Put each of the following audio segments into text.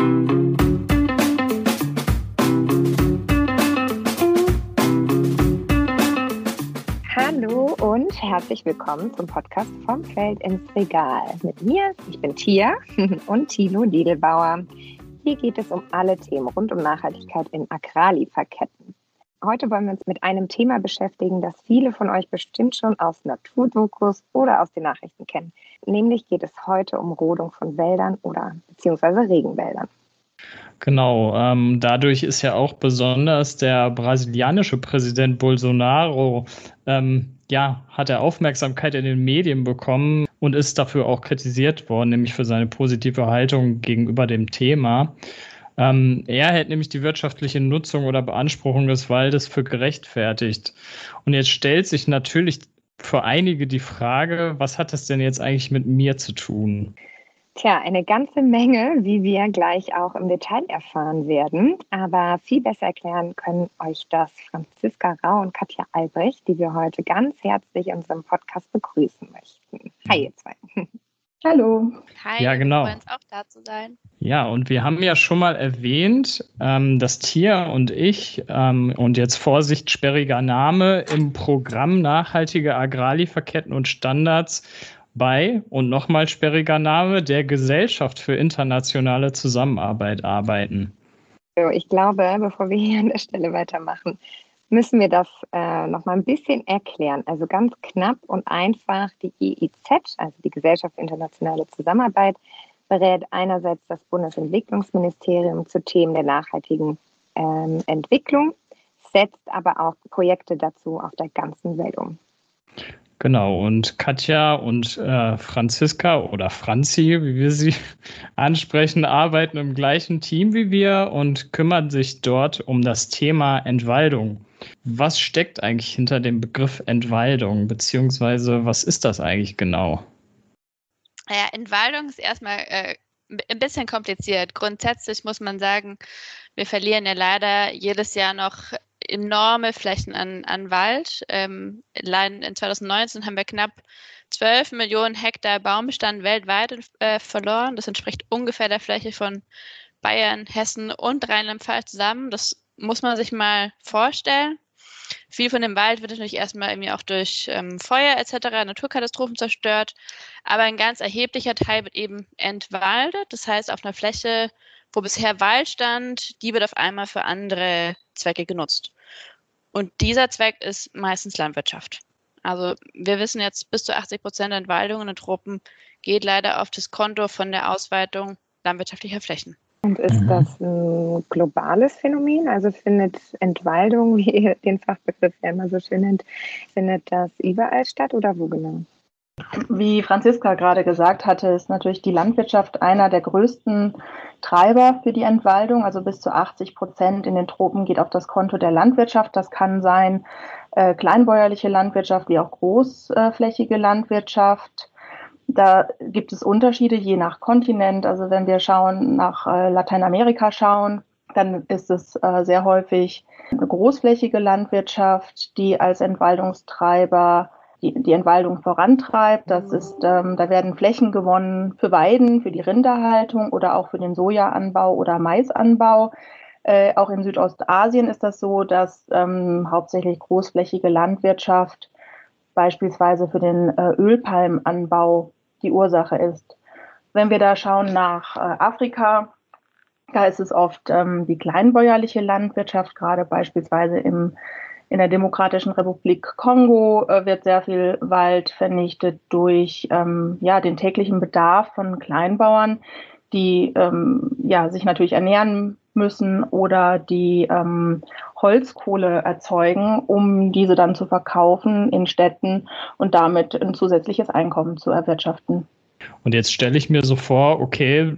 Hallo und herzlich willkommen zum Podcast vom Feld ins Regal. Mit mir, ich bin Tia und Tilo Diedelbauer. Hier geht es um alle Themen rund um Nachhaltigkeit in Agrarlieferketten. Heute wollen wir uns mit einem Thema beschäftigen, das viele von euch bestimmt schon aus Naturdokus oder aus den Nachrichten kennen. Nämlich geht es heute um Rodung von Wäldern oder beziehungsweise Regenwäldern. Genau, ähm, dadurch ist ja auch besonders der brasilianische Präsident Bolsonaro, ähm, ja, hat er Aufmerksamkeit in den Medien bekommen und ist dafür auch kritisiert worden, nämlich für seine positive Haltung gegenüber dem Thema. Ähm, er hält nämlich die wirtschaftliche Nutzung oder Beanspruchung des Waldes für gerechtfertigt. Und jetzt stellt sich natürlich für einige die Frage, was hat das denn jetzt eigentlich mit mir zu tun? Tja, eine ganze Menge, wie wir gleich auch im Detail erfahren werden. Aber viel besser erklären können euch das Franziska Rau und Katja Albrecht, die wir heute ganz herzlich in unserem Podcast begrüßen möchten. Hi, ihr zwei. Hallo. Hi, ja, genau. wir freuen uns auch da zu sein. Ja, und wir haben ja schon mal erwähnt, ähm, dass Tier und ich ähm, und jetzt Vorsicht, sperriger Name im Programm Nachhaltige Agrarlieferketten und Standards bei, und nochmal sperriger Name, der Gesellschaft für internationale Zusammenarbeit arbeiten. Ich glaube, bevor wir hier an der Stelle weitermachen, müssen wir das äh, nochmal ein bisschen erklären. Also ganz knapp und einfach, die GIZ, also die Gesellschaft für internationale Zusammenarbeit, berät einerseits das Bundesentwicklungsministerium zu Themen der nachhaltigen ähm, Entwicklung, setzt aber auch Projekte dazu auf der ganzen Welt um. Genau, und Katja und äh, Franziska oder Franzi, wie wir sie ansprechen, arbeiten im gleichen Team wie wir und kümmern sich dort um das Thema Entwaldung. Was steckt eigentlich hinter dem Begriff Entwaldung, beziehungsweise was ist das eigentlich genau? Ja, Entwaldung ist erstmal äh, ein bisschen kompliziert. Grundsätzlich muss man sagen, wir verlieren ja leider jedes Jahr noch enorme Flächen an, an Wald. Ähm, in 2019 haben wir knapp 12 Millionen Hektar Baumbestand weltweit äh, verloren. Das entspricht ungefähr der Fläche von Bayern, Hessen und Rheinland-Pfalz zusammen. Das muss man sich mal vorstellen. Viel von dem Wald wird natürlich erstmal irgendwie auch durch ähm, Feuer etc., Naturkatastrophen zerstört, aber ein ganz erheblicher Teil wird eben entwaldet. Das heißt, auf einer Fläche, wo bisher Wald stand, die wird auf einmal für andere Zwecke genutzt. Und dieser Zweck ist meistens Landwirtschaft. Also wir wissen jetzt, bis zu 80 Prozent der Entwaldung in den Tropen geht leider auf das Konto von der Ausweitung landwirtschaftlicher Flächen. Und ist mhm. das ein globales Phänomen? Also findet Entwaldung, wie ihr den Fachbegriff ja immer so schön nennt, findet das überall statt oder wo genau? Wie Franziska gerade gesagt hatte, ist natürlich die Landwirtschaft einer der größten Treiber für die Entwaldung. Also bis zu 80 Prozent in den Tropen geht auf das Konto der Landwirtschaft. Das kann sein äh, kleinbäuerliche Landwirtschaft wie auch großflächige Landwirtschaft. Da gibt es Unterschiede je nach Kontinent. Also wenn wir schauen, nach äh, Lateinamerika schauen, dann ist es äh, sehr häufig eine großflächige Landwirtschaft, die als Entwaldungstreiber die, Entwaldung vorantreibt. Das ist, ähm, da werden Flächen gewonnen für Weiden, für die Rinderhaltung oder auch für den Sojaanbau oder Maisanbau. Äh, auch in Südostasien ist das so, dass ähm, hauptsächlich großflächige Landwirtschaft beispielsweise für den äh, Ölpalmenanbau die Ursache ist. Wenn wir da schauen nach äh, Afrika, da ist es oft ähm, die kleinbäuerliche Landwirtschaft, gerade beispielsweise im in der Demokratischen Republik Kongo äh, wird sehr viel Wald vernichtet durch ähm, ja, den täglichen Bedarf von Kleinbauern, die ähm, ja, sich natürlich ernähren müssen oder die ähm, Holzkohle erzeugen, um diese dann zu verkaufen in Städten und damit ein zusätzliches Einkommen zu erwirtschaften. Und jetzt stelle ich mir so vor, okay,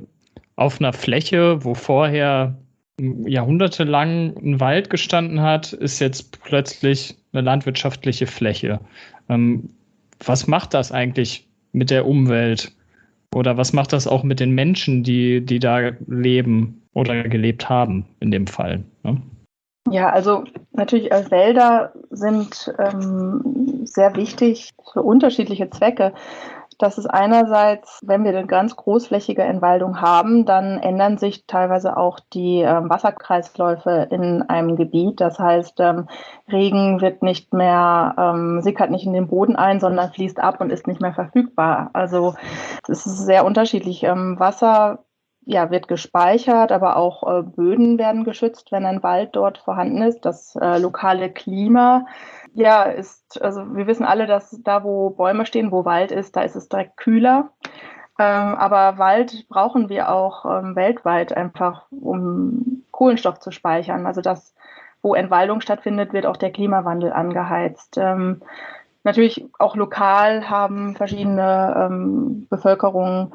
auf einer Fläche, wo vorher jahrhundertelang ein Wald gestanden hat, ist jetzt plötzlich eine landwirtschaftliche Fläche. Ähm, was macht das eigentlich mit der Umwelt? Oder was macht das auch mit den Menschen, die, die da leben oder gelebt haben in dem Fall? Ne? Ja, also natürlich äh, Wälder sind ähm, sehr wichtig für unterschiedliche Zwecke. Das ist einerseits, wenn wir eine ganz großflächige Entwaldung haben, dann ändern sich teilweise auch die äh, Wasserkreisläufe in einem Gebiet. Das heißt, ähm, Regen wird nicht mehr, ähm, sickert nicht in den Boden ein, sondern fließt ab und ist nicht mehr verfügbar. Also es ist sehr unterschiedlich. Ähm, Wasser ja, wird gespeichert, aber auch äh, Böden werden geschützt, wenn ein Wald dort vorhanden ist. Das äh, lokale Klima ja, ist, also wir wissen alle, dass da, wo Bäume stehen, wo Wald ist, da ist es direkt kühler. Ähm, aber Wald brauchen wir auch ähm, weltweit einfach, um Kohlenstoff zu speichern. Also das, wo Entwaldung stattfindet, wird auch der Klimawandel angeheizt. Ähm, natürlich auch lokal haben verschiedene ähm, Bevölkerungen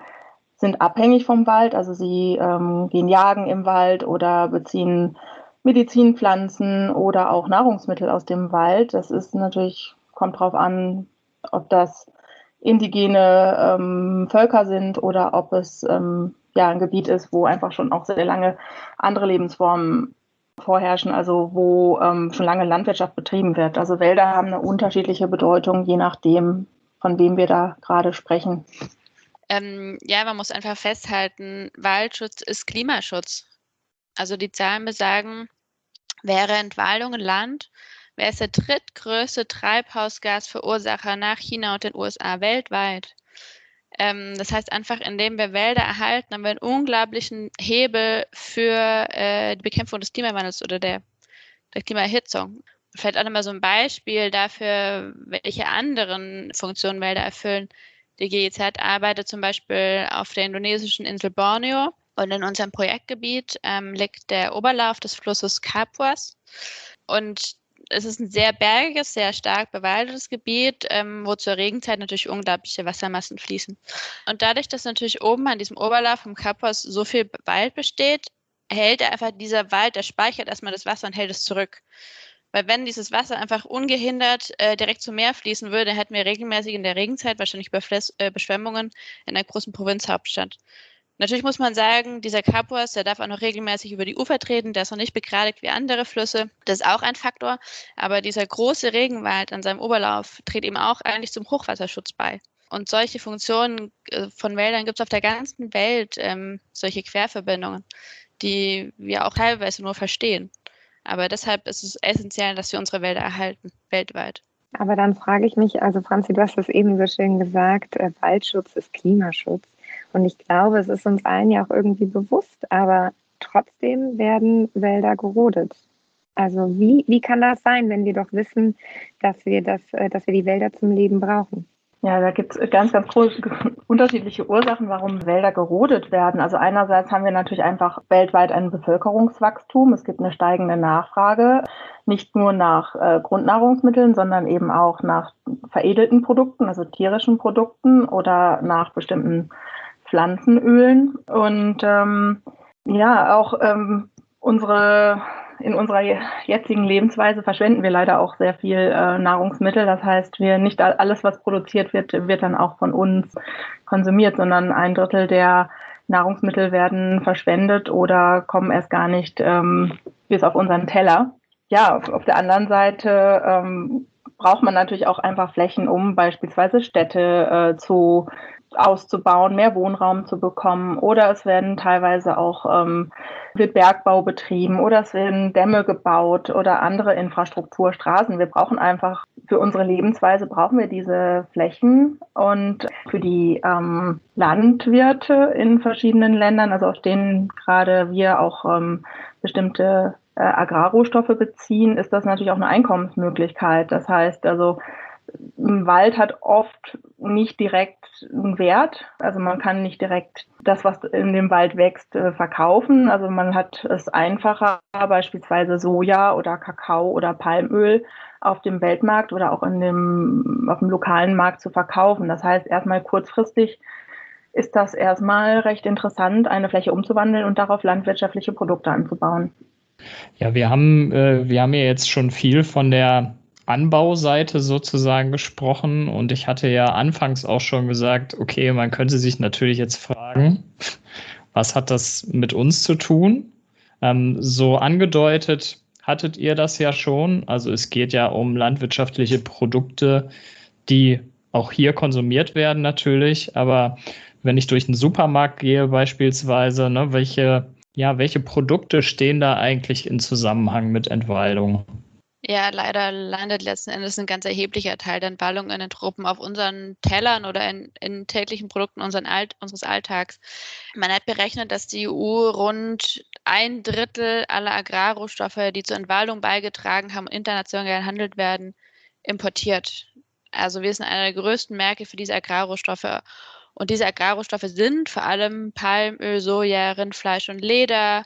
sind abhängig vom Wald, also sie ähm, gehen jagen im Wald oder beziehen Medizinpflanzen oder auch Nahrungsmittel aus dem Wald. Das ist natürlich, kommt darauf an, ob das indigene ähm, Völker sind oder ob es ähm, ja ein Gebiet ist, wo einfach schon auch sehr lange andere Lebensformen vorherrschen, also wo ähm, schon lange Landwirtschaft betrieben wird. Also Wälder haben eine unterschiedliche Bedeutung, je nachdem, von wem wir da gerade sprechen. Ähm, ja, man muss einfach festhalten, Waldschutz ist Klimaschutz. Also die Zahlen besagen, Wäre Entwaldung ein Land, wäre es der drittgrößte Treibhausgasverursacher nach China und den USA weltweit. Ähm, das heißt einfach, indem wir Wälder erhalten, haben wir einen unglaublichen Hebel für äh, die Bekämpfung des Klimawandels oder der, der Klimaerhitzung. Vielleicht auch nochmal so ein Beispiel dafür, welche anderen Funktionen Wälder erfüllen. Die GIZ arbeitet zum Beispiel auf der indonesischen Insel Borneo und in unserem Projektgebiet ähm, liegt der Oberlauf des Flusses Kapuas. Und es ist ein sehr bergiges, sehr stark bewaldetes Gebiet, ähm, wo zur Regenzeit natürlich unglaubliche Wassermassen fließen. Und dadurch, dass natürlich oben an diesem Oberlauf vom Kapuas so viel Wald besteht, hält einfach dieser Wald, der speichert erstmal das Wasser und hält es zurück. Weil wenn dieses Wasser einfach ungehindert äh, direkt zum Meer fließen würde, hätten wir regelmäßig in der Regenzeit wahrscheinlich Überfläs äh, Beschwemmungen in der großen Provinzhauptstadt. Natürlich muss man sagen, dieser Kapuas, der darf auch noch regelmäßig über die Ufer treten, der ist noch nicht begradigt wie andere Flüsse. Das ist auch ein Faktor. Aber dieser große Regenwald an seinem Oberlauf trägt eben auch eigentlich zum Hochwasserschutz bei. Und solche Funktionen äh, von Wäldern gibt es auf der ganzen Welt, ähm, solche Querverbindungen, die wir auch teilweise nur verstehen. Aber deshalb ist es essentiell, dass wir unsere Wälder erhalten, weltweit. Aber dann frage ich mich, also Franzi, du hast es eben so schön gesagt, äh, Waldschutz ist Klimaschutz. Und ich glaube, es ist uns allen ja auch irgendwie bewusst, aber trotzdem werden Wälder gerodet. Also wie, wie kann das sein, wenn wir doch wissen, dass wir, das, äh, dass wir die Wälder zum Leben brauchen? Ja, da gibt es ganz, ganz große unterschiedliche Ursachen, warum Wälder gerodet werden. Also einerseits haben wir natürlich einfach weltweit ein Bevölkerungswachstum. Es gibt eine steigende Nachfrage, nicht nur nach äh, Grundnahrungsmitteln, sondern eben auch nach veredelten Produkten, also tierischen Produkten oder nach bestimmten Pflanzenölen. Und ähm, ja, auch ähm, unsere in unserer jetzigen Lebensweise verschwenden wir leider auch sehr viel äh, Nahrungsmittel. Das heißt, wir nicht alles, was produziert wird, wird dann auch von uns konsumiert, sondern ein Drittel der Nahrungsmittel werden verschwendet oder kommen erst gar nicht ähm, bis auf unseren Teller. Ja, auf, auf der anderen Seite ähm, braucht man natürlich auch einfach Flächen, um beispielsweise Städte äh, zu auszubauen, mehr Wohnraum zu bekommen oder es werden teilweise auch ähm, wird Bergbau betrieben oder es werden Dämme gebaut oder andere Infrastruktur, Straßen. Wir brauchen einfach für unsere Lebensweise brauchen wir diese Flächen und für die ähm, Landwirte in verschiedenen Ländern, also aus denen gerade wir auch ähm, bestimmte äh, Agrarrohstoffe beziehen, ist das natürlich auch eine Einkommensmöglichkeit. Das heißt also Wald hat oft nicht direkt einen Wert. Also man kann nicht direkt das, was in dem Wald wächst, äh, verkaufen. Also man hat es einfacher, beispielsweise Soja oder Kakao oder Palmöl auf dem Weltmarkt oder auch in dem, auf dem lokalen Markt zu verkaufen. Das heißt, erstmal kurzfristig ist das erstmal recht interessant, eine Fläche umzuwandeln und darauf landwirtschaftliche Produkte anzubauen. Ja, wir haben, äh, wir haben ja jetzt schon viel von der Anbauseite sozusagen gesprochen und ich hatte ja anfangs auch schon gesagt, okay, man könnte sich natürlich jetzt fragen, was hat das mit uns zu tun? Ähm, so angedeutet hattet ihr das ja schon. Also es geht ja um landwirtschaftliche Produkte, die auch hier konsumiert werden natürlich. Aber wenn ich durch den Supermarkt gehe beispielsweise, ne, welche, ja, welche Produkte stehen da eigentlich in Zusammenhang mit Entwaldung? Ja, leider landet letzten Endes ein ganz erheblicher Teil der Entwaldung in den Truppen auf unseren Tellern oder in, in täglichen Produkten Alt, unseres Alltags. Man hat berechnet, dass die EU rund ein Drittel aller Agrarrohstoffe, die zur Entwaldung beigetragen haben, international gehandelt werden, importiert. Also wir sind einer der größten Märkte für diese Agrarrohstoffe. Und diese Agrarrohstoffe sind vor allem Palmöl, Soja, Rindfleisch und Leder,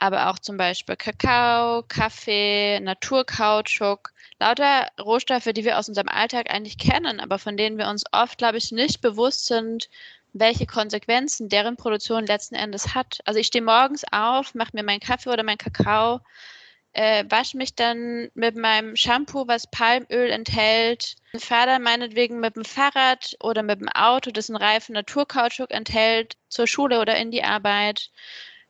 aber auch zum Beispiel Kakao, Kaffee, Naturkautschuk, lauter Rohstoffe, die wir aus unserem Alltag eigentlich kennen, aber von denen wir uns oft, glaube ich, nicht bewusst sind, welche Konsequenzen deren Produktion letzten Endes hat. Also ich stehe morgens auf, mache mir meinen Kaffee oder meinen Kakao, äh, wasche mich dann mit meinem Shampoo, was Palmöl enthält, fahre dann meinetwegen mit dem Fahrrad oder mit dem Auto, das einen Reifen Naturkautschuk enthält, zur Schule oder in die Arbeit.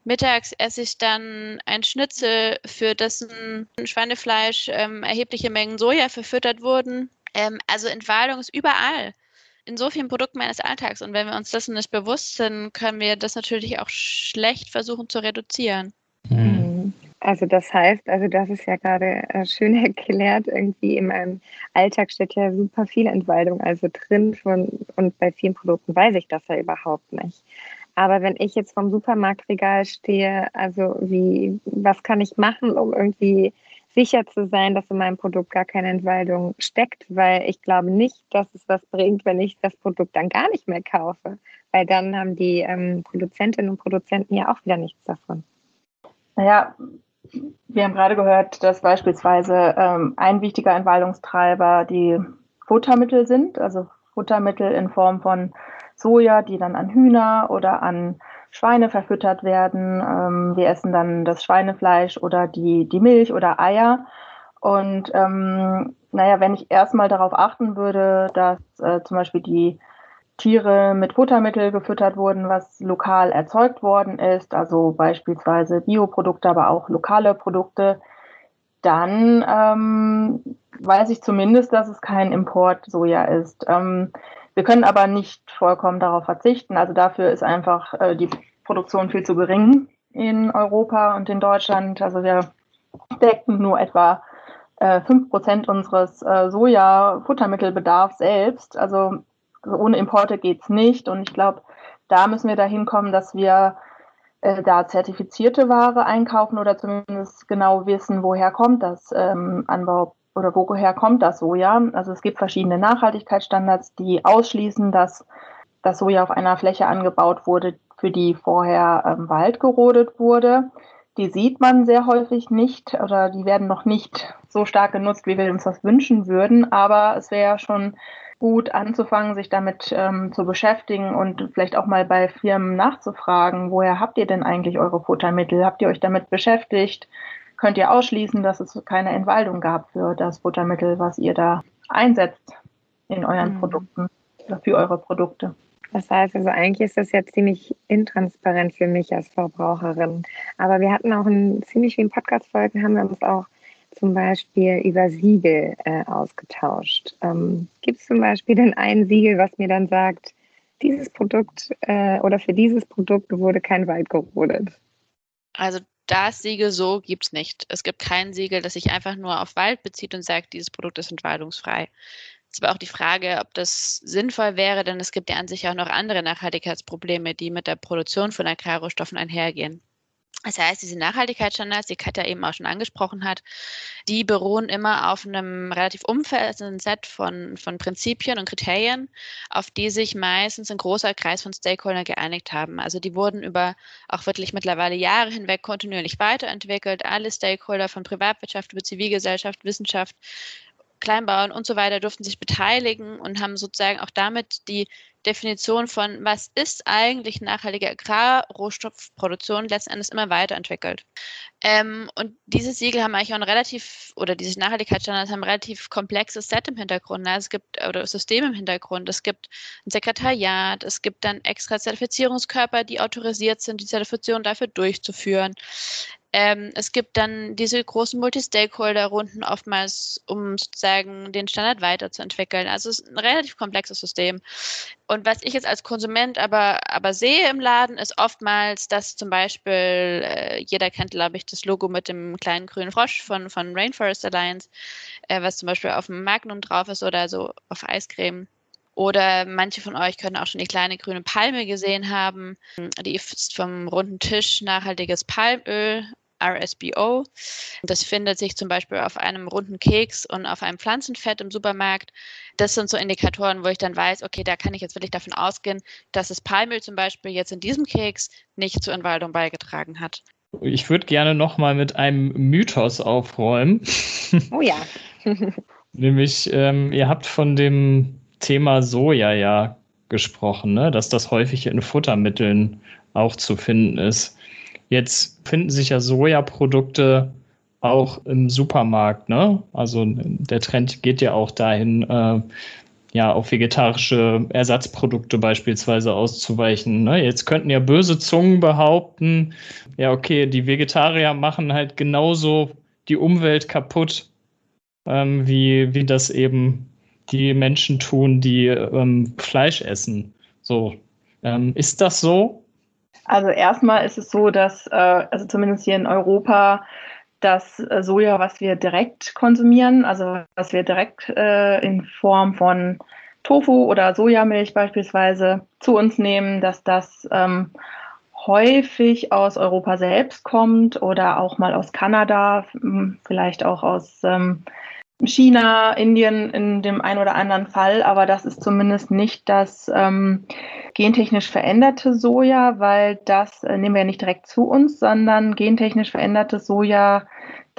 Mittags esse ich dann ein Schnitzel, für dessen Schweinefleisch ähm, erhebliche Mengen Soja verfüttert wurden. Ähm, also Entwaldung ist überall in so vielen Produkten meines Alltags. Und wenn wir uns dessen nicht bewusst sind, können wir das natürlich auch schlecht versuchen zu reduzieren. Mhm. Also das heißt, also das ist ja gerade äh, schön erklärt, irgendwie in meinem Alltag steht ja super viel Entwaldung also drin von, und bei vielen Produkten weiß ich das ja überhaupt nicht. Aber wenn ich jetzt vom Supermarktregal stehe, also wie, was kann ich machen, um irgendwie sicher zu sein, dass in meinem Produkt gar keine Entwaldung steckt, weil ich glaube nicht, dass es was bringt, wenn ich das Produkt dann gar nicht mehr kaufe, weil dann haben die ähm, Produzentinnen und Produzenten ja auch wieder nichts davon. Naja, wir haben gerade gehört, dass beispielsweise ähm, ein wichtiger Entwaldungstreiber die Futtermittel sind, also Futtermittel in Form von Soja, die dann an Hühner oder an Schweine verfüttert werden. Ähm, wir essen dann das Schweinefleisch oder die, die Milch oder Eier. Und ähm, naja, wenn ich erstmal darauf achten würde, dass äh, zum Beispiel die Tiere mit Futtermittel gefüttert wurden, was lokal erzeugt worden ist, also beispielsweise Bioprodukte, aber auch lokale Produkte, dann ähm, weiß ich zumindest, dass es kein Import-Soja ist. Ähm, wir können aber nicht vollkommen darauf verzichten. Also dafür ist einfach äh, die Produktion viel zu gering in Europa und in Deutschland. Also wir decken nur etwa äh, 5% unseres äh, Soja-Futtermittelbedarfs selbst. Also, also ohne Importe geht es nicht. Und ich glaube, da müssen wir dahin kommen, dass wir äh, da zertifizierte Ware einkaufen oder zumindest genau wissen, woher kommt das ähm, Anbau oder woher kommt das Soja? Also es gibt verschiedene Nachhaltigkeitsstandards, die ausschließen, dass das Soja auf einer Fläche angebaut wurde, für die vorher ähm, Wald gerodet wurde. Die sieht man sehr häufig nicht oder die werden noch nicht so stark genutzt, wie wir uns das wünschen würden. Aber es wäre schon gut anzufangen, sich damit ähm, zu beschäftigen und vielleicht auch mal bei Firmen nachzufragen, woher habt ihr denn eigentlich eure Futtermittel? Habt ihr euch damit beschäftigt? Könnt ihr ausschließen, dass es keine Entwaldung gab für das Futtermittel, was ihr da einsetzt in euren mhm. Produkten oder für eure Produkte. Das heißt also, eigentlich ist das ja ziemlich intransparent für mich als Verbraucherin. Aber wir hatten auch in ziemlich vielen Podcast-Folgen, haben wir uns auch zum Beispiel über Siegel äh, ausgetauscht. Ähm, Gibt es zum Beispiel denn ein Siegel, was mir dann sagt, dieses Produkt äh, oder für dieses Produkt wurde kein Wald gerodet? Also das Siegel so gibt es nicht. Es gibt kein Siegel, das sich einfach nur auf Wald bezieht und sagt, dieses Produkt ist entwaldungsfrei. Es ist aber auch die Frage, ob das sinnvoll wäre, denn es gibt ja an sich auch noch andere Nachhaltigkeitsprobleme, die mit der Produktion von Agrarrohstoffen einhergehen. Das heißt, diese Nachhaltigkeitsstandards, die Katja eben auch schon angesprochen hat, die beruhen immer auf einem relativ umfassenden Set von, von Prinzipien und Kriterien, auf die sich meistens ein großer Kreis von Stakeholdern geeinigt haben. Also die wurden über auch wirklich mittlerweile Jahre hinweg kontinuierlich weiterentwickelt. Alle Stakeholder von Privatwirtschaft über Zivilgesellschaft, Wissenschaft, Kleinbauern und so weiter durften sich beteiligen und haben sozusagen auch damit die Definition von, was ist eigentlich nachhaltige Agrarrohstoffproduktion, letzten Endes immer weiterentwickelt. Ähm, und diese Siegel haben eigentlich auch ein relativ, oder diese Nachhaltigkeitsstandards haben ein relativ komplexes Set im Hintergrund. Also es gibt, oder System im Hintergrund. Es gibt ein Sekretariat, es gibt dann extra Zertifizierungskörper, die autorisiert sind, die Zertifizierung dafür durchzuführen. Ähm, es gibt dann diese großen Multi-Stakeholder-Runden oftmals, um sozusagen den Standard weiterzuentwickeln. Also es ist ein relativ komplexes System. Und was ich jetzt als Konsument aber, aber sehe im Laden, ist oftmals, dass zum Beispiel, äh, jeder kennt, glaube ich, das Logo mit dem kleinen grünen Frosch von, von Rainforest Alliance, äh, was zum Beispiel auf dem Magnum drauf ist oder so auf Eiscreme. Oder manche von euch können auch schon die kleine grüne Palme gesehen haben. Die ist vom runden Tisch nachhaltiges Palmöl, RSBO. Das findet sich zum Beispiel auf einem runden Keks und auf einem Pflanzenfett im Supermarkt. Das sind so Indikatoren, wo ich dann weiß, okay, da kann ich jetzt wirklich davon ausgehen, dass das Palmöl zum Beispiel jetzt in diesem Keks nicht zur Entwaldung beigetragen hat. Ich würde gerne nochmal mit einem Mythos aufräumen. Oh ja. Nämlich, ähm, ihr habt von dem Thema Soja ja gesprochen, ne? dass das häufig in Futtermitteln auch zu finden ist. Jetzt finden sich ja Sojaprodukte auch im Supermarkt, ne? Also der Trend geht ja auch dahin, äh, ja, auf vegetarische Ersatzprodukte beispielsweise auszuweichen. Ne? Jetzt könnten ja böse Zungen behaupten, ja, okay, die Vegetarier machen halt genauso die Umwelt kaputt, ähm, wie, wie das eben die Menschen tun, die ähm, Fleisch essen. So, ähm, ist das so? Also erstmal ist es so, dass, äh, also zumindest hier in Europa, das äh, Soja, was wir direkt konsumieren, also was wir direkt äh, in Form von Tofu oder Sojamilch beispielsweise zu uns nehmen, dass das ähm, häufig aus Europa selbst kommt oder auch mal aus Kanada, vielleicht auch aus ähm, China, Indien in dem einen oder anderen Fall, aber das ist zumindest nicht das ähm, gentechnisch veränderte Soja, weil das äh, nehmen wir ja nicht direkt zu uns, sondern gentechnisch verändertes Soja,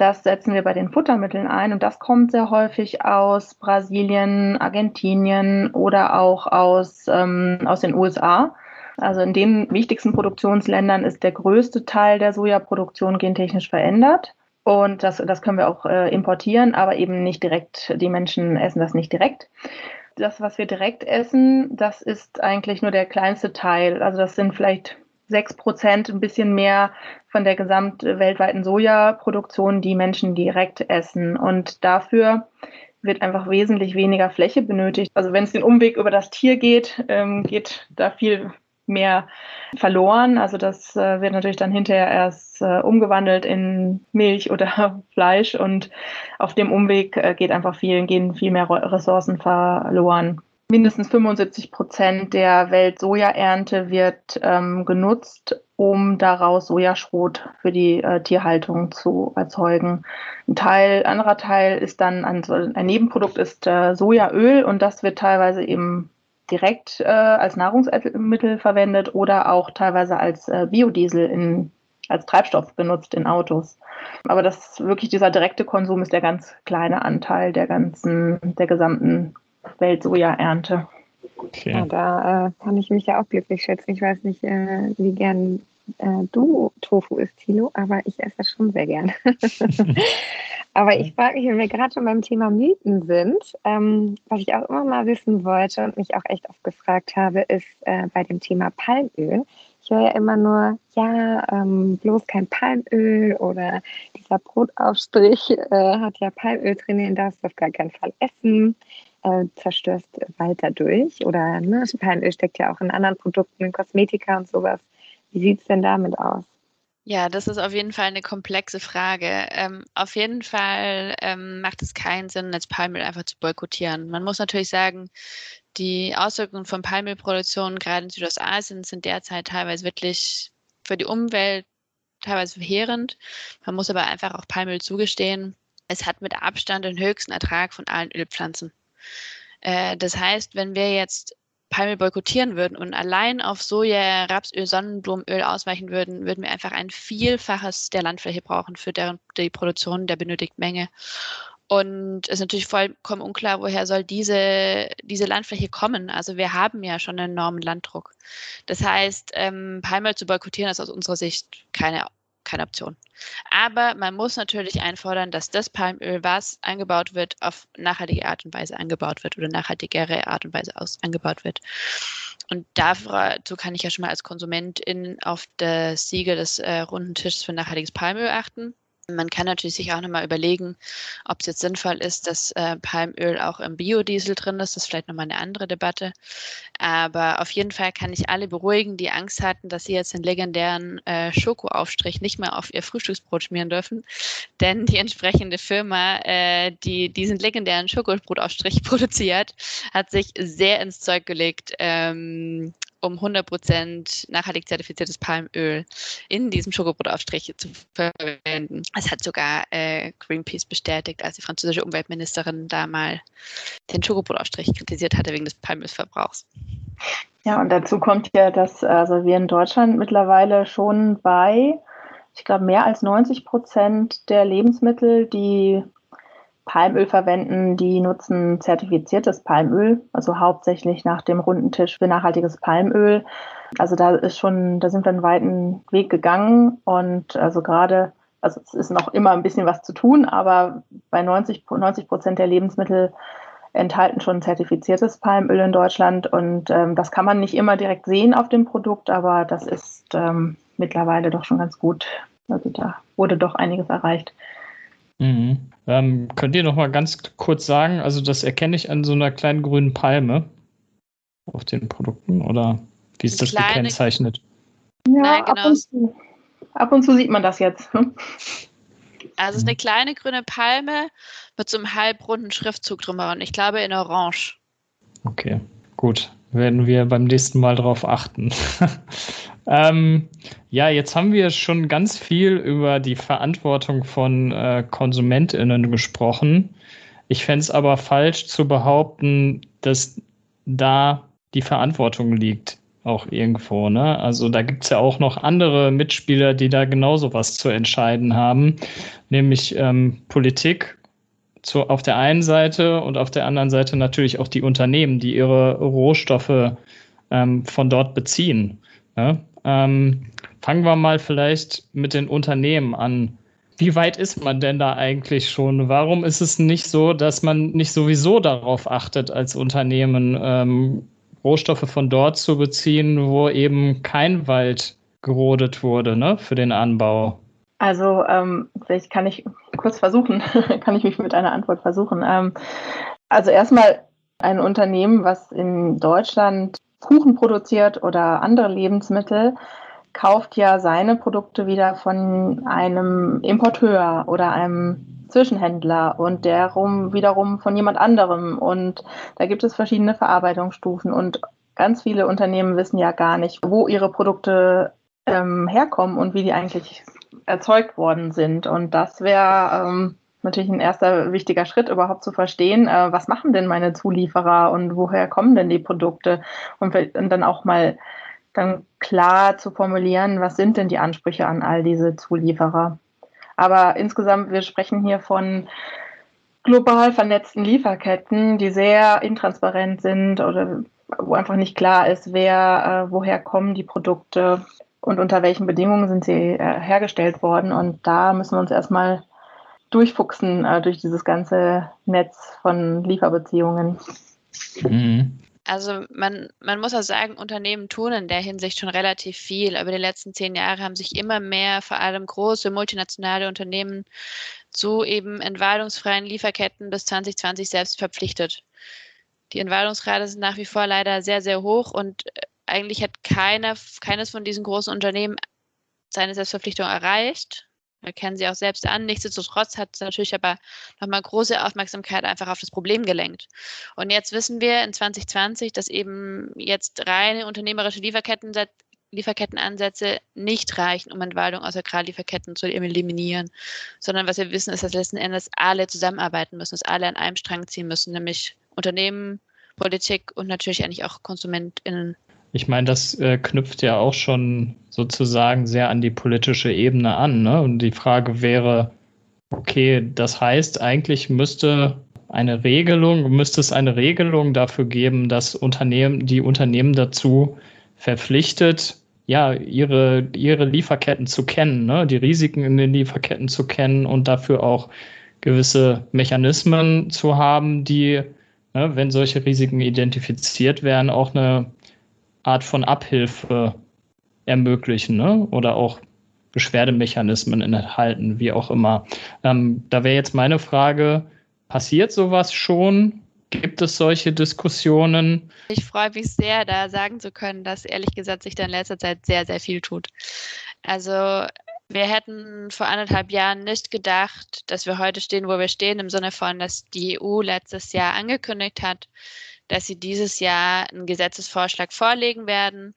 das setzen wir bei den Futtermitteln ein und das kommt sehr häufig aus Brasilien, Argentinien oder auch aus, ähm, aus den USA. Also in den wichtigsten Produktionsländern ist der größte Teil der Sojaproduktion gentechnisch verändert. Und das, das können wir auch äh, importieren, aber eben nicht direkt. Die Menschen essen das nicht direkt. Das, was wir direkt essen, das ist eigentlich nur der kleinste Teil. Also das sind vielleicht sechs Prozent, ein bisschen mehr von der gesamt weltweiten Sojaproduktion, die Menschen direkt essen. Und dafür wird einfach wesentlich weniger Fläche benötigt. Also wenn es den Umweg über das Tier geht, ähm, geht da viel mehr verloren. Also das äh, wird natürlich dann hinterher erst äh, umgewandelt in Milch oder Fleisch und auf dem Umweg äh, geht einfach viel, gehen viel mehr Ressourcen verloren. Mindestens 75 Prozent der Weltsojaernte wird ähm, genutzt, um daraus Sojaschrot für die äh, Tierhaltung zu erzeugen. Ein Teil, anderer Teil ist dann ein, ein Nebenprodukt ist äh, Sojaöl und das wird teilweise eben direkt äh, als Nahrungsmittel verwendet oder auch teilweise als äh, Biodiesel in, als Treibstoff benutzt in Autos. Aber das wirklich dieser direkte Konsum ist der ganz kleine Anteil der ganzen, der gesamten Weltsojaernte. Okay. Ja, da äh, kann ich mich ja auch glücklich schätzen. Ich weiß nicht, äh, wie gern äh, du Tofu isst, Thilo, aber ich esse das schon sehr gern. aber ich frage mich, wenn wir gerade schon beim Thema Mythen sind, ähm, was ich auch immer mal wissen wollte und mich auch echt oft gefragt habe, ist äh, bei dem Thema Palmöl. Ich höre ja immer nur, ja, ähm, bloß kein Palmöl oder dieser Brotaufstrich äh, hat ja Palmöl drin, den darfst du auf gar keinen Fall essen. Äh, zerstörst Wald dadurch. Oder ne, Palmöl steckt ja auch in anderen Produkten, in Kosmetika und sowas. Wie sieht es denn damit aus? Ja, das ist auf jeden Fall eine komplexe Frage. Ähm, auf jeden Fall ähm, macht es keinen Sinn, jetzt Palmöl einfach zu boykottieren. Man muss natürlich sagen, die Auswirkungen von Palmölproduktion gerade in Südostasien sind derzeit teilweise wirklich für die Umwelt teilweise verheerend. Man muss aber einfach auch Palmöl zugestehen. Es hat mit Abstand den höchsten Ertrag von allen Ölpflanzen. Äh, das heißt, wenn wir jetzt Palmöl boykottieren würden und allein auf Soja, Rapsöl, Sonnenblumenöl ausweichen würden, würden wir einfach ein Vielfaches der Landfläche brauchen für deren, die Produktion der benötigten Menge. Und es ist natürlich vollkommen unklar, woher soll diese, diese Landfläche kommen. Also wir haben ja schon einen enormen Landdruck. Das heißt, ähm, Palmöl zu boykottieren ist aus unserer Sicht keine keine Option. Aber man muss natürlich einfordern, dass das Palmöl, was angebaut wird, auf nachhaltige Art und Weise angebaut wird oder nachhaltigere Art und Weise aus, angebaut wird. und dazu kann ich ja schon mal als Konsumentin auf das Siegel des äh, runden Tisches für nachhaltiges Palmöl achten. Man kann natürlich sich auch nochmal überlegen, ob es jetzt sinnvoll ist, dass äh, Palmöl auch im Biodiesel drin ist. Das ist vielleicht nochmal eine andere Debatte. Aber auf jeden Fall kann ich alle beruhigen, die Angst hatten, dass sie jetzt den legendären äh, Schokoaufstrich nicht mehr auf ihr Frühstücksbrot schmieren dürfen. Denn die entsprechende Firma, äh, die diesen legendären Schokobrotaufstrich produziert, hat sich sehr ins Zeug gelegt, ähm, um 100% nachhaltig zertifiziertes Palmöl in diesem Schokobrotaufstrich zu verwenden. Das hat sogar äh, Greenpeace bestätigt, als die französische Umweltministerin da mal den Schokobrotaufstrich kritisiert hatte wegen des Palmölverbrauchs. Ja, und dazu kommt ja, dass also wir in Deutschland mittlerweile schon bei, ich glaube, mehr als 90 Prozent der Lebensmittel, die Palmöl verwenden, die nutzen zertifiziertes Palmöl, also hauptsächlich nach dem runden Tisch für nachhaltiges Palmöl. Also da ist schon, da sind wir einen weiten Weg gegangen und also gerade, also es ist noch immer ein bisschen was zu tun, aber bei 90, 90 Prozent der Lebensmittel enthalten schon zertifiziertes Palmöl in Deutschland und ähm, das kann man nicht immer direkt sehen auf dem Produkt, aber das ist ähm, mittlerweile doch schon ganz gut. Also da wurde doch einiges erreicht. Mhm. Ähm, könnt ihr noch mal ganz kurz sagen, also das erkenne ich an so einer kleinen grünen Palme auf den Produkten oder wie ist das kleine, gekennzeichnet? Ja, Nein, genau. ab, und zu, ab und zu sieht man das jetzt. Hm? Also es ist eine kleine grüne Palme mit so einem halbrunden Schriftzug drüber und ich glaube in Orange. Okay, gut. Werden wir beim nächsten Mal drauf achten. Ähm, ja, jetzt haben wir schon ganz viel über die Verantwortung von äh, KonsumentInnen gesprochen. Ich fände es aber falsch zu behaupten, dass da die Verantwortung liegt, auch irgendwo. Ne? Also da gibt es ja auch noch andere Mitspieler, die da genauso was zu entscheiden haben, nämlich ähm, Politik zu, auf der einen Seite und auf der anderen Seite natürlich auch die Unternehmen, die ihre Rohstoffe ähm, von dort beziehen. Ne? Ähm, fangen wir mal vielleicht mit den Unternehmen an. Wie weit ist man denn da eigentlich schon? Warum ist es nicht so, dass man nicht sowieso darauf achtet, als Unternehmen ähm, Rohstoffe von dort zu beziehen, wo eben kein Wald gerodet wurde ne, für den Anbau? Also ähm, vielleicht kann ich kurz versuchen, kann ich mich mit einer Antwort versuchen. Ähm, also erstmal ein Unternehmen, was in Deutschland Kuchen produziert oder andere Lebensmittel, kauft ja seine Produkte wieder von einem Importeur oder einem Zwischenhändler und derum wiederum von jemand anderem. Und da gibt es verschiedene Verarbeitungsstufen und ganz viele Unternehmen wissen ja gar nicht, wo ihre Produkte ähm, herkommen und wie die eigentlich erzeugt worden sind. Und das wäre ähm, natürlich ein erster wichtiger Schritt, überhaupt zu verstehen, äh, was machen denn meine Zulieferer und woher kommen denn die Produkte und, und dann auch mal dann klar zu formulieren, was sind denn die Ansprüche an all diese Zulieferer. Aber insgesamt, wir sprechen hier von global vernetzten Lieferketten, die sehr intransparent sind oder wo einfach nicht klar ist, wer, äh, woher kommen die Produkte und unter welchen Bedingungen sind sie äh, hergestellt worden. Und da müssen wir uns erstmal durchfuchsen äh, durch dieses ganze Netz von Lieferbeziehungen. Mhm. Also man, man muss auch sagen, Unternehmen tun in der Hinsicht schon relativ viel. Über die letzten zehn Jahre haben sich immer mehr, vor allem große multinationale Unternehmen, zu eben entwaldungsfreien Lieferketten bis 2020 selbst verpflichtet. Die Entwaldungsrate sind nach wie vor leider sehr, sehr hoch und äh, eigentlich hat keiner, keines von diesen großen Unternehmen seine Selbstverpflichtung erreicht. Wir kennen sie auch selbst an. Nichtsdestotrotz hat es natürlich aber nochmal große Aufmerksamkeit einfach auf das Problem gelenkt. Und jetzt wissen wir in 2020, dass eben jetzt reine unternehmerische Lieferketten, Lieferkettenansätze nicht reichen, um Entwaldung aus Agrarlieferketten zu eliminieren, sondern was wir wissen, ist, dass letzten Endes alle zusammenarbeiten müssen, dass alle an einem Strang ziehen müssen, nämlich Unternehmen, Politik und natürlich eigentlich auch KonsumentInnen. Ich meine, das äh, knüpft ja auch schon sozusagen sehr an die politische Ebene an. Ne? Und die Frage wäre, okay, das heißt, eigentlich müsste eine Regelung, müsste es eine Regelung dafür geben, dass Unternehmen, die Unternehmen dazu verpflichtet, ja, ihre, ihre Lieferketten zu kennen, ne? die Risiken in den Lieferketten zu kennen und dafür auch gewisse Mechanismen zu haben, die, ne, wenn solche Risiken identifiziert werden, auch eine Art von Abhilfe ermöglichen ne? oder auch Beschwerdemechanismen enthalten, wie auch immer. Ähm, da wäre jetzt meine Frage, passiert sowas schon? Gibt es solche Diskussionen? Ich freue mich sehr, da sagen zu können, dass ehrlich gesagt sich da in letzter Zeit sehr, sehr viel tut. Also wir hätten vor anderthalb Jahren nicht gedacht, dass wir heute stehen, wo wir stehen, im Sinne von, dass die EU letztes Jahr angekündigt hat, dass sie dieses Jahr einen Gesetzesvorschlag vorlegen werden,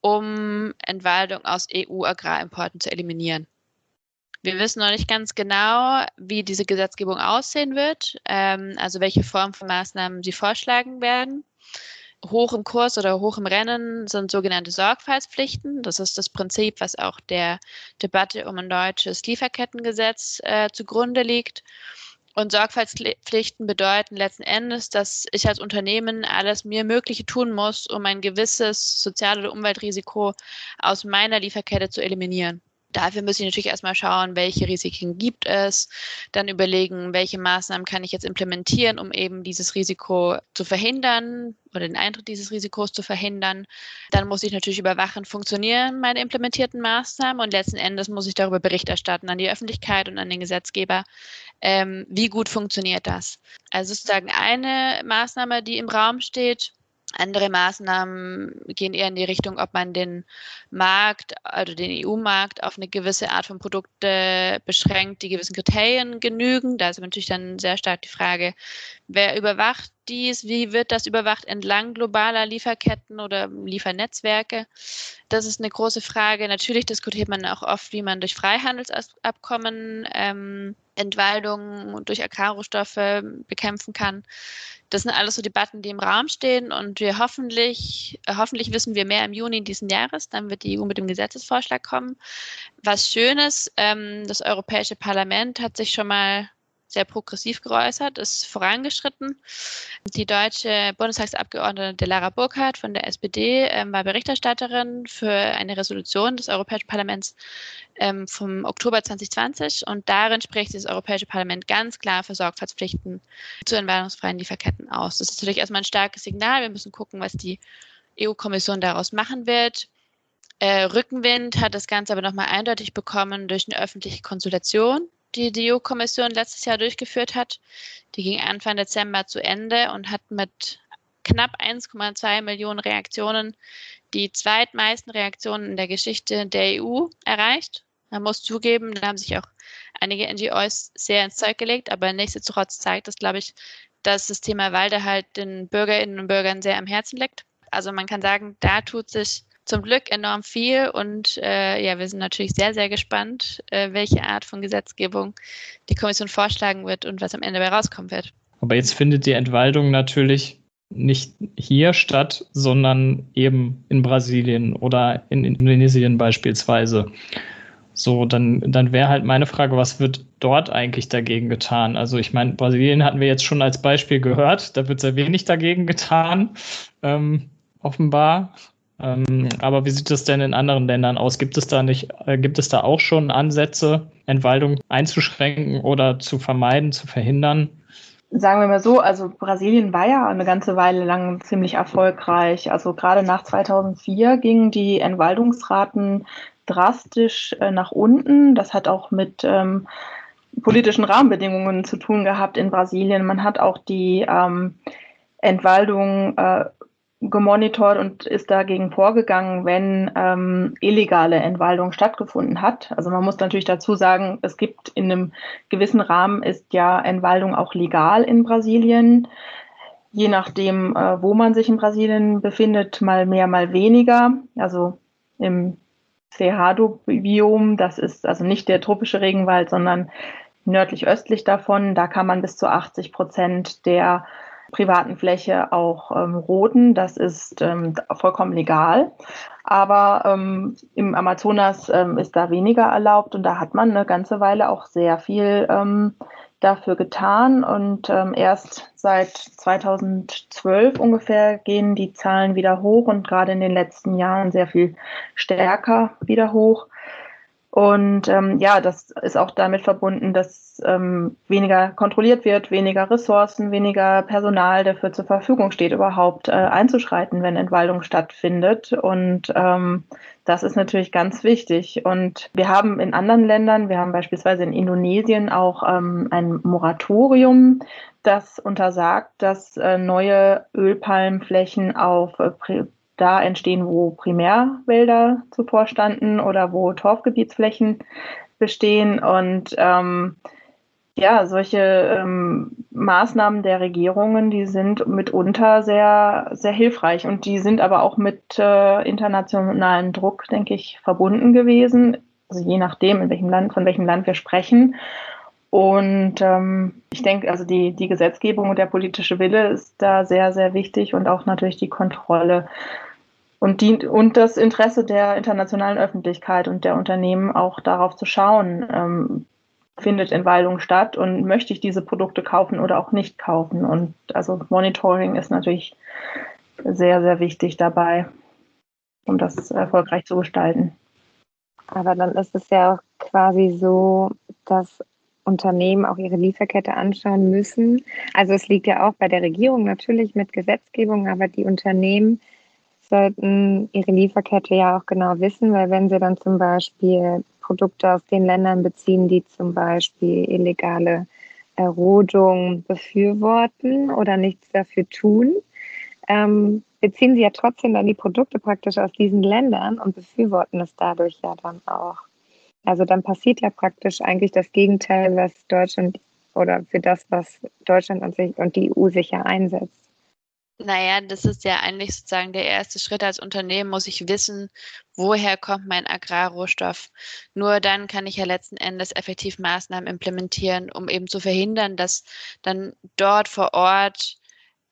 um Entwaldung aus EU-Agrarimporten zu eliminieren. Wir wissen noch nicht ganz genau, wie diese Gesetzgebung aussehen wird, ähm, also welche Form von Maßnahmen sie vorschlagen werden. Hoch im Kurs oder hoch im Rennen sind sogenannte Sorgfaltspflichten. Das ist das Prinzip, was auch der Debatte um ein deutsches Lieferkettengesetz äh, zugrunde liegt. Und Sorgfaltspflichten bedeuten letzten Endes, dass ich als Unternehmen alles mir Mögliche tun muss, um ein gewisses Sozial- oder Umweltrisiko aus meiner Lieferkette zu eliminieren. Dafür muss ich natürlich erstmal schauen, welche Risiken gibt es, dann überlegen, welche Maßnahmen kann ich jetzt implementieren, um eben dieses Risiko zu verhindern oder den Eintritt dieses Risikos zu verhindern. Dann muss ich natürlich überwachen, funktionieren meine implementierten Maßnahmen und letzten Endes muss ich darüber Bericht erstatten an die Öffentlichkeit und an den Gesetzgeber, ähm, wie gut funktioniert das. Also sozusagen eine Maßnahme, die im Raum steht, andere Maßnahmen gehen eher in die Richtung, ob man den Markt, also den EU-Markt, auf eine gewisse Art von Produkte beschränkt, die gewissen Kriterien genügen. Da ist natürlich dann sehr stark die Frage, wer überwacht dies, wie wird das überwacht entlang globaler Lieferketten oder Liefernetzwerke? Das ist eine große Frage. Natürlich diskutiert man auch oft, wie man durch Freihandelsabkommen ähm, Entwaldung durch Agrarrohstoffe bekämpfen kann. Das sind alles so Debatten, die im Raum stehen und wir hoffentlich, äh, hoffentlich wissen wir mehr im Juni diesen Jahres. Dann wird die EU mit dem Gesetzesvorschlag kommen. Was Schönes, ähm, das Europäische Parlament hat sich schon mal sehr progressiv geäußert, ist vorangeschritten. Die deutsche Bundestagsabgeordnete Delara Burkhardt von der SPD ähm, war Berichterstatterin für eine Resolution des Europäischen Parlaments ähm, vom Oktober 2020 und darin spricht das Europäische Parlament ganz klar für Sorgfaltspflichten zu entwaldungsfreien Lieferketten aus. Das ist natürlich erstmal ein starkes Signal. Wir müssen gucken, was die EU-Kommission daraus machen wird. Äh, Rückenwind hat das Ganze aber nochmal eindeutig bekommen durch eine öffentliche Konsultation die die EU-Kommission letztes Jahr durchgeführt hat. Die ging Anfang Dezember zu Ende und hat mit knapp 1,2 Millionen Reaktionen die zweitmeisten Reaktionen in der Geschichte der EU erreicht. Man muss zugeben, da haben sich auch einige NGOs sehr ins Zeug gelegt, aber nichtsdestotrotz zeigt das, glaube ich, dass das Thema Walde halt den Bürgerinnen und Bürgern sehr am Herzen liegt. Also man kann sagen, da tut sich zum Glück enorm viel und äh, ja, wir sind natürlich sehr, sehr gespannt, äh, welche Art von Gesetzgebung die Kommission vorschlagen wird und was am Ende dabei rauskommen wird. Aber jetzt findet die Entwaldung natürlich nicht hier statt, sondern eben in Brasilien oder in Indonesien beispielsweise. So, dann, dann wäre halt meine Frage, was wird dort eigentlich dagegen getan? Also ich meine, Brasilien hatten wir jetzt schon als Beispiel gehört, da wird sehr wenig dagegen getan, ähm, offenbar. Ähm, aber wie sieht es denn in anderen Ländern aus? Gibt es da nicht, äh, gibt es da auch schon Ansätze, Entwaldung einzuschränken oder zu vermeiden, zu verhindern? Sagen wir mal so, also Brasilien war ja eine ganze Weile lang ziemlich erfolgreich. Also gerade nach 2004 gingen die Entwaldungsraten drastisch äh, nach unten. Das hat auch mit ähm, politischen Rahmenbedingungen zu tun gehabt in Brasilien. Man hat auch die ähm, Entwaldung äh, gemonitort und ist dagegen vorgegangen, wenn ähm, illegale Entwaldung stattgefunden hat. Also man muss natürlich dazu sagen, es gibt in einem gewissen Rahmen ist ja Entwaldung auch legal in Brasilien. Je nachdem, äh, wo man sich in Brasilien befindet, mal mehr, mal weniger. Also im Cerrado-Biom, das ist also nicht der tropische Regenwald, sondern nördlich östlich davon, da kann man bis zu 80 Prozent der privaten Fläche auch ähm, roden. Das ist ähm, vollkommen legal. Aber ähm, im Amazonas ähm, ist da weniger erlaubt und da hat man eine ganze Weile auch sehr viel ähm, dafür getan. Und ähm, erst seit 2012 ungefähr gehen die Zahlen wieder hoch und gerade in den letzten Jahren sehr viel stärker wieder hoch. Und ähm, ja, das ist auch damit verbunden, dass ähm, weniger kontrolliert wird, weniger Ressourcen, weniger Personal dafür zur Verfügung steht, überhaupt äh, einzuschreiten, wenn Entwaldung stattfindet. Und ähm, das ist natürlich ganz wichtig. Und wir haben in anderen Ländern, wir haben beispielsweise in Indonesien auch ähm, ein Moratorium, das untersagt, dass äh, neue Ölpalmflächen auf äh, da entstehen, wo Primärwälder zuvor standen oder wo Torfgebietsflächen bestehen. Und ähm, ja, solche ähm, Maßnahmen der Regierungen, die sind mitunter sehr, sehr hilfreich und die sind aber auch mit äh, internationalem Druck, denke ich, verbunden gewesen. Also je nachdem, in welchem Land, von welchem Land wir sprechen. Und ähm, ich denke, also die, die Gesetzgebung und der politische Wille ist da sehr, sehr wichtig und auch natürlich die Kontrolle und, die, und das Interesse der internationalen Öffentlichkeit und der Unternehmen auch darauf zu schauen, ähm, findet Entwaldung statt und möchte ich diese Produkte kaufen oder auch nicht kaufen. Und also Monitoring ist natürlich sehr, sehr wichtig dabei, um das erfolgreich zu gestalten. Aber dann ist es ja auch quasi so, dass Unternehmen auch ihre Lieferkette anschauen müssen. Also es liegt ja auch bei der Regierung natürlich mit Gesetzgebung, aber die Unternehmen sollten ihre Lieferkette ja auch genau wissen, weil wenn sie dann zum Beispiel Produkte aus den Ländern beziehen, die zum Beispiel illegale Rodung befürworten oder nichts dafür tun, ähm, beziehen sie ja trotzdem dann die Produkte praktisch aus diesen Ländern und befürworten es dadurch ja dann auch. Also dann passiert ja praktisch eigentlich das Gegenteil, was Deutschland oder für das, was Deutschland und, sich, und die EU sich ja einsetzt. Naja, das ist ja eigentlich sozusagen der erste Schritt als Unternehmen, muss ich wissen, woher kommt mein Agrarrohstoff. Nur dann kann ich ja letzten Endes effektiv Maßnahmen implementieren, um eben zu verhindern, dass dann dort vor Ort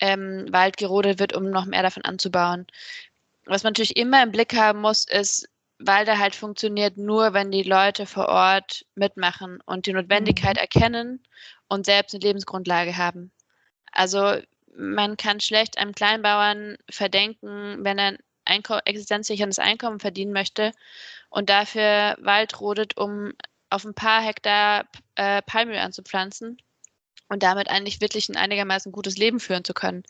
ähm, Wald gerodet wird, um noch mehr davon anzubauen. Was man natürlich immer im Blick haben muss, ist, Walder halt funktioniert nur, wenn die Leute vor Ort mitmachen und die Notwendigkeit mhm. erkennen und selbst eine Lebensgrundlage haben. Also man kann schlecht einem Kleinbauern verdenken, wenn er ein existenzsicherndes Einkommen verdienen möchte und dafür Wald rodet, um auf ein paar Hektar äh, Palmöl anzupflanzen und damit eigentlich wirklich ein einigermaßen gutes Leben führen zu können.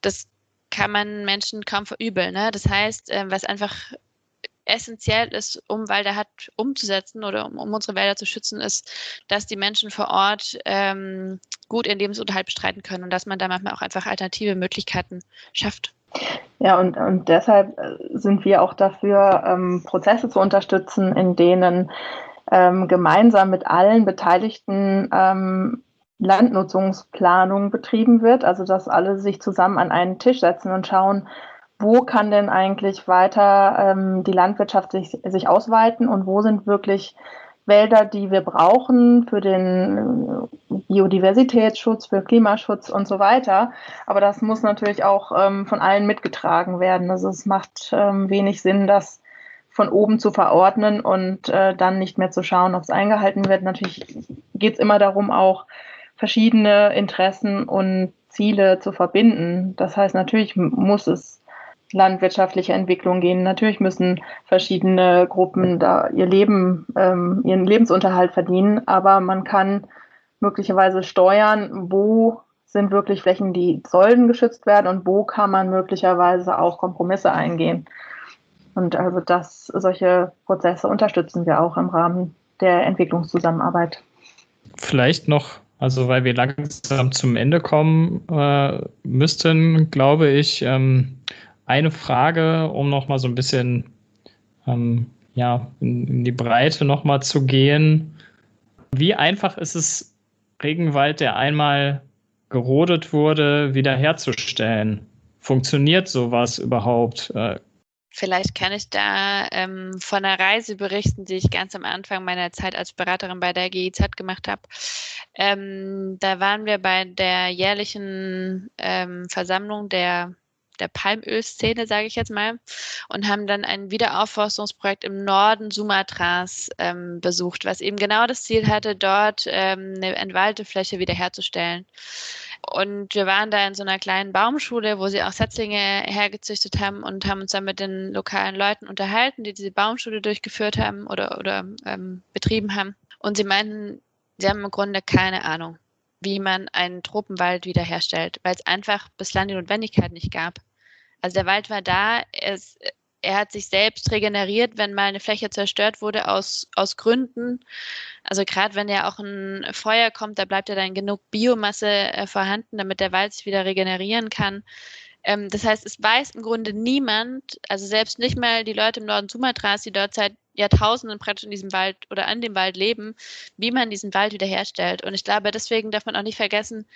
Das kann man Menschen kaum verübeln. Ne? Das heißt, äh, was einfach essentiell ist, um Wälder hat umzusetzen oder um, um, unsere Wälder zu schützen, ist, dass die Menschen vor Ort ähm, gut ihren Lebensunterhalt bestreiten können und dass man da manchmal auch einfach alternative Möglichkeiten schafft. Ja, und, und deshalb äh, sind wir auch dafür, ähm, Prozesse zu unterstützen, in denen ähm, gemeinsam mit allen Beteiligten ähm, Landnutzungsplanung betrieben wird, also dass alle sich zusammen an einen Tisch setzen und schauen, wo kann denn eigentlich weiter ähm, die Landwirtschaft sich, sich ausweiten und wo sind wirklich Wälder, die wir brauchen für den äh, Biodiversitätsschutz, für Klimaschutz und so weiter. Aber das muss natürlich auch ähm, von allen mitgetragen werden. Also es macht ähm, wenig Sinn, das von oben zu verordnen und äh, dann nicht mehr zu schauen, ob es eingehalten wird. Natürlich geht es immer darum, auch verschiedene Interessen und Ziele zu verbinden. Das heißt, natürlich muss es landwirtschaftliche Entwicklung gehen. Natürlich müssen verschiedene Gruppen da ihr Leben, ähm, ihren Lebensunterhalt verdienen, aber man kann möglicherweise steuern, wo sind wirklich Flächen, die sollen geschützt werden und wo kann man möglicherweise auch Kompromisse eingehen. Und also das, solche Prozesse unterstützen wir auch im Rahmen der Entwicklungszusammenarbeit. Vielleicht noch, also weil wir langsam zum Ende kommen äh, müssten, glaube ich, ähm, eine Frage, um nochmal so ein bisschen ähm, ja, in, in die Breite nochmal zu gehen. Wie einfach ist es, Regenwald, der einmal gerodet wurde, wiederherzustellen? Funktioniert sowas überhaupt? Äh, Vielleicht kann ich da ähm, von einer Reise berichten, die ich ganz am Anfang meiner Zeit als Beraterin bei der GIZ gemacht habe. Ähm, da waren wir bei der jährlichen ähm, Versammlung der der Palmölszene, sage ich jetzt mal, und haben dann ein Wiederaufforstungsprojekt im Norden Sumatras ähm, besucht, was eben genau das Ziel hatte, dort ähm, eine entwaldete Fläche wiederherzustellen. und wir waren da in so einer kleinen Baumschule, wo sie auch Setzlinge hergezüchtet haben und haben uns dann mit den lokalen Leuten unterhalten, die diese Baumschule durchgeführt haben oder, oder ähm, betrieben haben. Und sie meinten, sie haben im Grunde keine Ahnung, wie man einen Tropenwald wiederherstellt, weil es einfach bislang die Notwendigkeit nicht gab. Also der Wald war da, es, er hat sich selbst regeneriert, wenn mal eine Fläche zerstört wurde aus, aus Gründen. Also gerade wenn ja auch ein Feuer kommt, da bleibt ja dann genug Biomasse äh, vorhanden, damit der Wald sich wieder regenerieren kann. Ähm, das heißt, es weiß im Grunde niemand, also selbst nicht mal die Leute im Norden Sumatras, die dort seit Jahrtausenden praktisch in diesem Wald oder an dem Wald leben, wie man diesen Wald wiederherstellt. Und ich glaube, deswegen darf man auch nicht vergessen,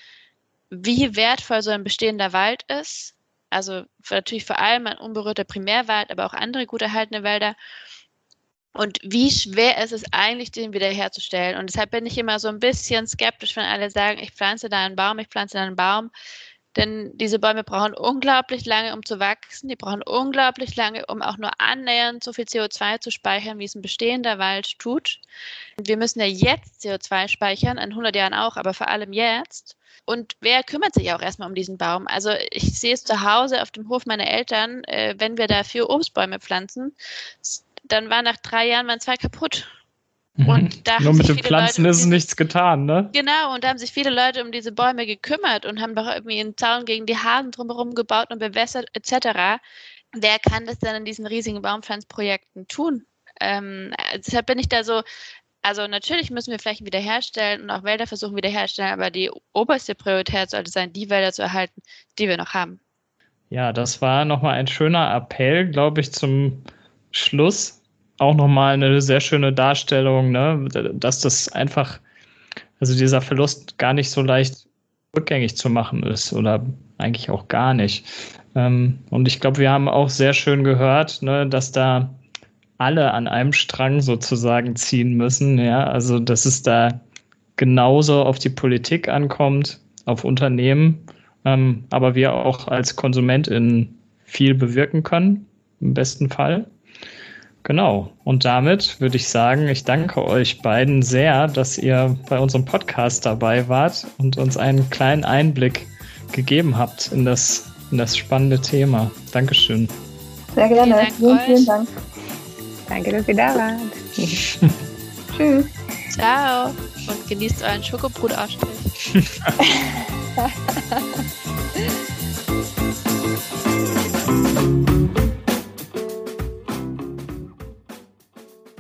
wie wertvoll so ein bestehender Wald ist also natürlich vor allem ein unberührter Primärwald, aber auch andere gut erhaltene Wälder. Und wie schwer ist es eigentlich, den wiederherzustellen? Und deshalb bin ich immer so ein bisschen skeptisch, wenn alle sagen, ich pflanze da einen Baum, ich pflanze da einen Baum. Denn diese Bäume brauchen unglaublich lange, um zu wachsen. Die brauchen unglaublich lange, um auch nur annähernd so viel CO2 zu speichern, wie es ein bestehender Wald tut. Wir müssen ja jetzt CO2 speichern, in 100 Jahren auch, aber vor allem jetzt. Und wer kümmert sich auch erstmal um diesen Baum? Also ich sehe es zu Hause auf dem Hof meiner Eltern, äh, wenn wir da vier Obstbäume pflanzen, dann waren nach drei Jahren waren zwei kaputt. Mhm. Und da Nur mit den Pflanzen Leute, ist nichts getan, ne? Genau, und da haben sich viele Leute um diese Bäume gekümmert und haben doch irgendwie einen Zaun gegen die Hasen drumherum gebaut und bewässert etc. Wer kann das denn in diesen riesigen Baumpflanzprojekten tun? Ähm, deshalb bin ich da so, also natürlich müssen wir Flächen wiederherstellen und auch Wälder versuchen wiederherstellen, aber die oberste Priorität sollte sein, die Wälder zu erhalten, die wir noch haben. Ja, das war nochmal ein schöner Appell, glaube ich, zum Schluss. Auch nochmal eine sehr schöne Darstellung, ne? dass das einfach, also dieser Verlust gar nicht so leicht rückgängig zu machen ist oder eigentlich auch gar nicht. Ähm, und ich glaube, wir haben auch sehr schön gehört, ne, dass da alle an einem Strang sozusagen ziehen müssen. Ja, also dass es da genauso auf die Politik ankommt, auf Unternehmen, ähm, aber wir auch als KonsumentInnen viel bewirken können, im besten Fall. Genau. Und damit würde ich sagen, ich danke euch beiden sehr, dass ihr bei unserem Podcast dabei wart und uns einen kleinen Einblick gegeben habt in das, in das spannende Thema. Dankeschön. Sehr gerne. Vielen, vielen Dank. Danke, dass ihr da wart. Tschüss. Ciao. Und genießt euren Schokobrotaufstrich.